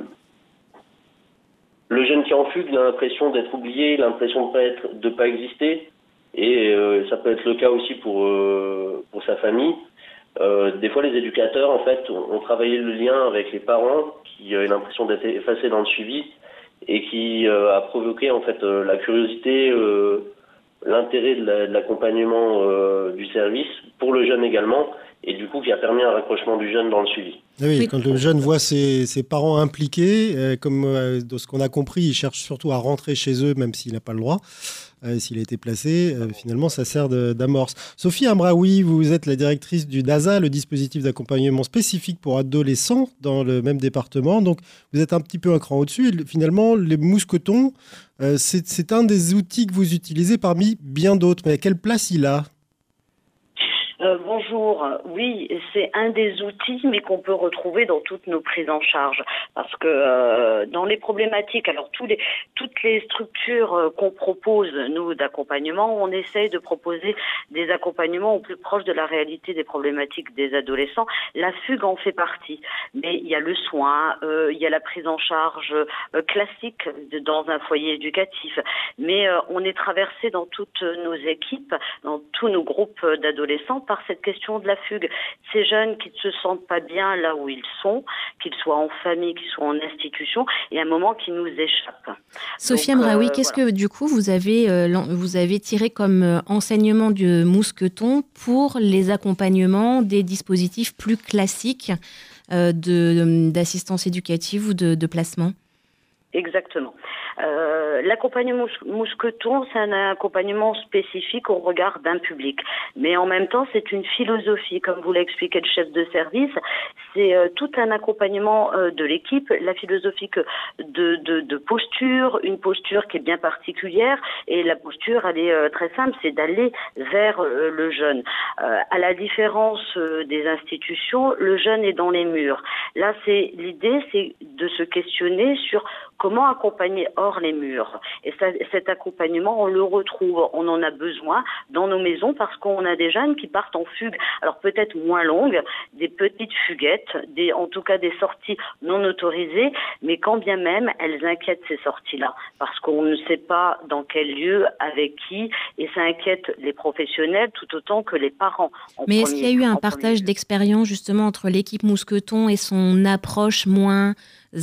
le jeune qui en fugue, il a l'impression d'être oublié, l'impression de pas être, de pas exister, et euh, ça peut être le cas aussi pour euh, pour sa famille. Euh, des fois, les éducateurs, en fait, ont, travaillé le lien avec les parents qui avaient l'impression d'être effacés dans le suivi et qui a provoqué en fait la curiosité, l'intérêt de l'accompagnement du service pour le jeune également et du coup qui a permis un rapprochement du jeune dans le suivi. Ah oui, quand le jeune voit ses, ses parents impliqués, euh, comme euh, de ce qu'on a compris, il cherche surtout à rentrer chez eux, même s'il n'a pas le droit, euh, s'il a été placé, finalement ça sert d'amorce. Sophie Amraoui, vous êtes la directrice du DASA, le dispositif d'accompagnement spécifique pour adolescents dans le même département, donc vous êtes un petit peu un cran au-dessus, finalement les mousquetons, c'est un des outils que vous utilisez parmi bien d'autres, mais à quelle place il a euh, Oui, c'est un des outils, mais qu'on peut retrouver dans toutes nos prises en charge, parce que euh, dans les problématiques, alors toutes les structures euh, qu'on propose nous d'accompagnement, on essaye de proposer des accompagnements au plus proche de la réalité des problématiques des adolescents. La fugue en fait partie, mais il y a le soin, il y a la prise en charge classique dans un foyer éducatif, mais on est traversé dans toutes nos équipes, dans tous nos groupes d'adolescents par cette question de la fugue. Ces jeunes qui ne se sentent pas bien là où ils sont, qu'ils soient en famille, qu'ils soient en institution, et à un moment qui nous échappe. Sophie Amraoui, euh, qu'est-ce que du coup vous avez, euh, vous avez tiré comme euh, enseignement du mousqueton pour les accompagnements des dispositifs plus classiques d'assistance éducative ou de, de placement? Exactement. Euh, l'accompagnement mousqueton, c'est un accompagnement spécifique au regard d'un public. Mais en même temps, c'est une philosophie, comme vous l'a expliqué le chef de service. C'est euh, tout un accompagnement euh, de l'équipe, la philosophie de, de, de, posture, une posture qui est bien particulière. Et la posture, elle est très simple, c'est d'aller vers le jeune. à la différence des institutions, le jeune est dans les murs. Là, c'est l'idée, c'est de se questionner sur comment accompagner hors les murs. Et cet accompagnement, on le retrouve, on en a besoin dans nos maisons parce qu'on a des jeunes qui partent en fugue. Alors peut-être moins longues, des petites fuguettes, des, en tout cas des sorties non autorisées, mais quand bien même elles inquiètent ces sorties-là parce qu'on ne sait pas dans quel lieu, avec qui, et ça inquiète les professionnels tout autant que les parents. Mais est-ce qu'il y a eu un partage d'expérience justement entre l'équipe Mousqueton et son approche moins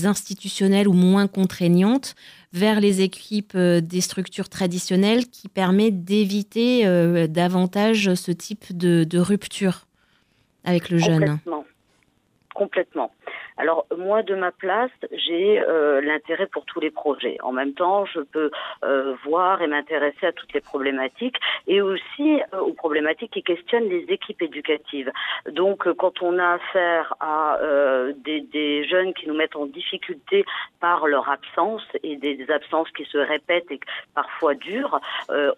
institutionnelles ou moins contraignantes vers les équipes euh, des structures traditionnelles qui permet d'éviter euh, davantage ce type de, de rupture avec le jeune. Complètement. Complètement. Alors moi, de ma place, j'ai euh, l'intérêt pour tous les projets. En même temps, je peux euh, voir et m'intéresser à toutes les problématiques et aussi euh, aux problématiques qui questionnent les équipes éducatives. Donc, quand on a affaire à des, des, jeunes qui nous mettent en difficulté par leur absence et des, absences qui se répètent et parfois durent,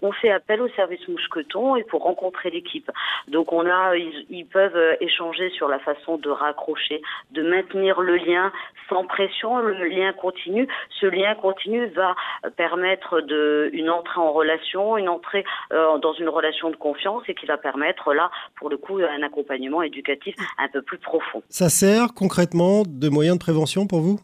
on fait appel au service mousqueton et pour rencontrer l'équipe. Donc, on a, ils, ils peuvent échanger sur la façon de raccrocher, de maintenir le lien sans pression, le lien continu. Ce lien continu va permettre de, une entrée en relation, une entrée euh, dans une relation de confiance et qui va permettre là, pour le coup, un accompagnement éducatif un peu plus profond. Ça sert concrètement de moyen de prévention pour vous?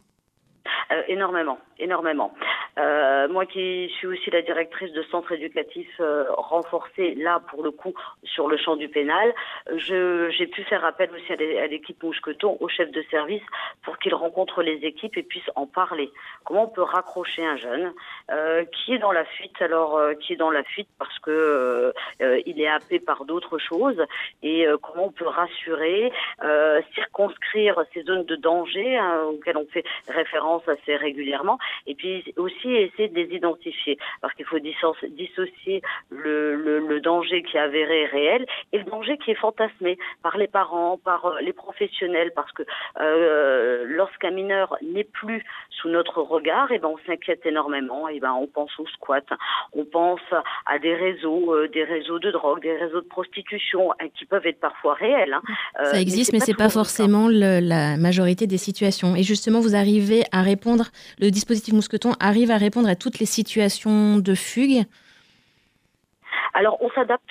Euh, énormément, énormément. Euh, moi qui suis aussi la directrice de centre éducatif euh, renforcé, là pour le coup sur le champ du pénal, j'ai pu faire appel aussi à l'équipe Moucheton, au chef de service, pour qu'il rencontre les équipes et puisse en parler. Comment on peut raccrocher un jeune euh, qui est dans la fuite, alors euh, qui est dans la fuite parce que euh, il est happé par d'autres choses, et comment on peut rassurer, circonscrire ces zones de danger hein, auxquelles on fait référence assez régulièrement, et puis aussi essayer de les identifier, parce qu'il faut dissocier le, le, le, danger qui est avéré réel et le danger qui est fantasmé par les parents, par les professionnels, parce que euh, lorsqu'un mineur n'est plus sous notre regard, et eh ben on s'inquiète énormément, et eh ben on pense au squat, on pense à des réseaux, euh, des réseaux de drogue, des réseaux de prostitution hein, qui peuvent être parfois réels. Hein. Ça existe, mais c'est pas, pas forcément le, la majorité des situations. Et justement, vous arrivez à répondre, le dispositif Mousqueton arrive à répondre à toutes les situations de fugue. Alors, on s'adapte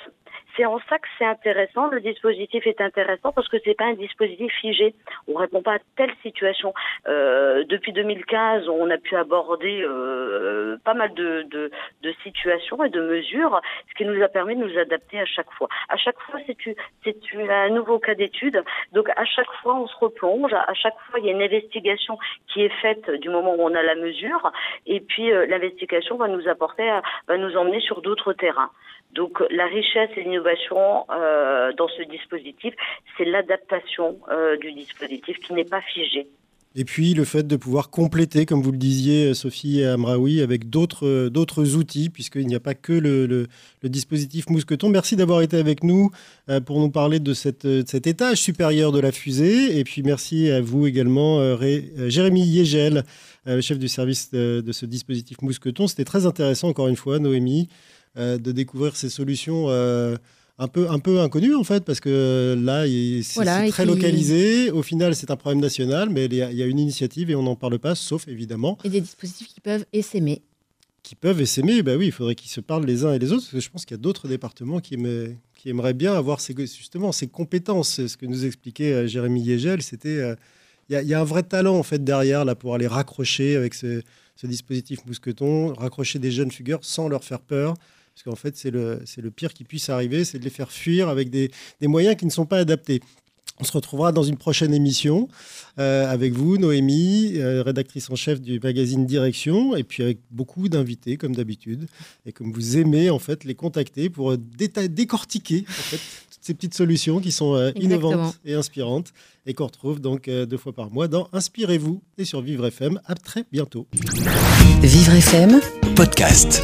c'est en ça que c'est intéressant. Le dispositif est intéressant parce que c'est pas un dispositif figé. On répond pas à telle situation. Euh, depuis 2015, on a pu aborder euh, pas mal de, de, de, situations et de mesures, ce qui nous a permis de nous adapter à chaque fois. À chaque fois, c'est un nouveau cas d'étude. Donc à chaque fois, on se replonge. À chaque fois, il y a une investigation qui est faite du moment où on a la mesure. Et puis euh, l'investigation va nous apporter, va nous emmener sur d'autres terrains. Donc la richesse et l'innovation euh, dans ce dispositif, c'est l'adaptation euh, du dispositif qui n'est pas figé. Et puis le fait de pouvoir compléter, comme vous le disiez, Sophie Amraoui, avec d'autres d'autres outils, puisqu'il n'y a pas que le, dispositif Mousqueton. Merci d'avoir été avec nous euh, pour nous parler de, cet étage supérieur de la fusée. Et puis merci à vous également, Jérémy Yegel, chef du service de, ce dispositif Mousqueton. C'était très intéressant, encore une fois, Noémie. Euh, de découvrir ces solutions euh, un peu, un peu inconnues en fait, parce que là, c'est très localisé. Au final, c'est un problème national, mais il y, a, une initiative et on n'en parle pas, sauf évidemment. Et des dispositifs qui peuvent essaimer. Qui peuvent essaimer, bah oui, il faudrait qu'ils se parlent les uns et les autres, parce que je pense qu'il y a d'autres départements qui, qui aimeraient bien avoir ces, justement ces compétences. Ce que nous expliquait euh, Jérémy Yegel, c'était. Il y, a un vrai talent en fait derrière là pour aller raccrocher avec ce, ce dispositif mousqueton, raccrocher des jeunes fugueurs sans leur faire peur, parce qu'en fait, c'est le, le pire qui puisse arriver, c'est de les faire fuir avec des, des moyens qui ne sont pas adaptés. On se retrouvera dans une prochaine émission euh, avec vous, Noémie, euh, rédactrice en chef du magazine Direction, et puis avec beaucoup d'invités, comme d'habitude, et comme vous aimez en fait les contacter pour décortiquer en fait, ces petites solutions qui sont euh, innovantes et inspirantes et qu'on retrouve donc euh, deux fois par mois dans Inspirez-vous et sur Vivre FM. À très bientôt. Vivre FM Podcast.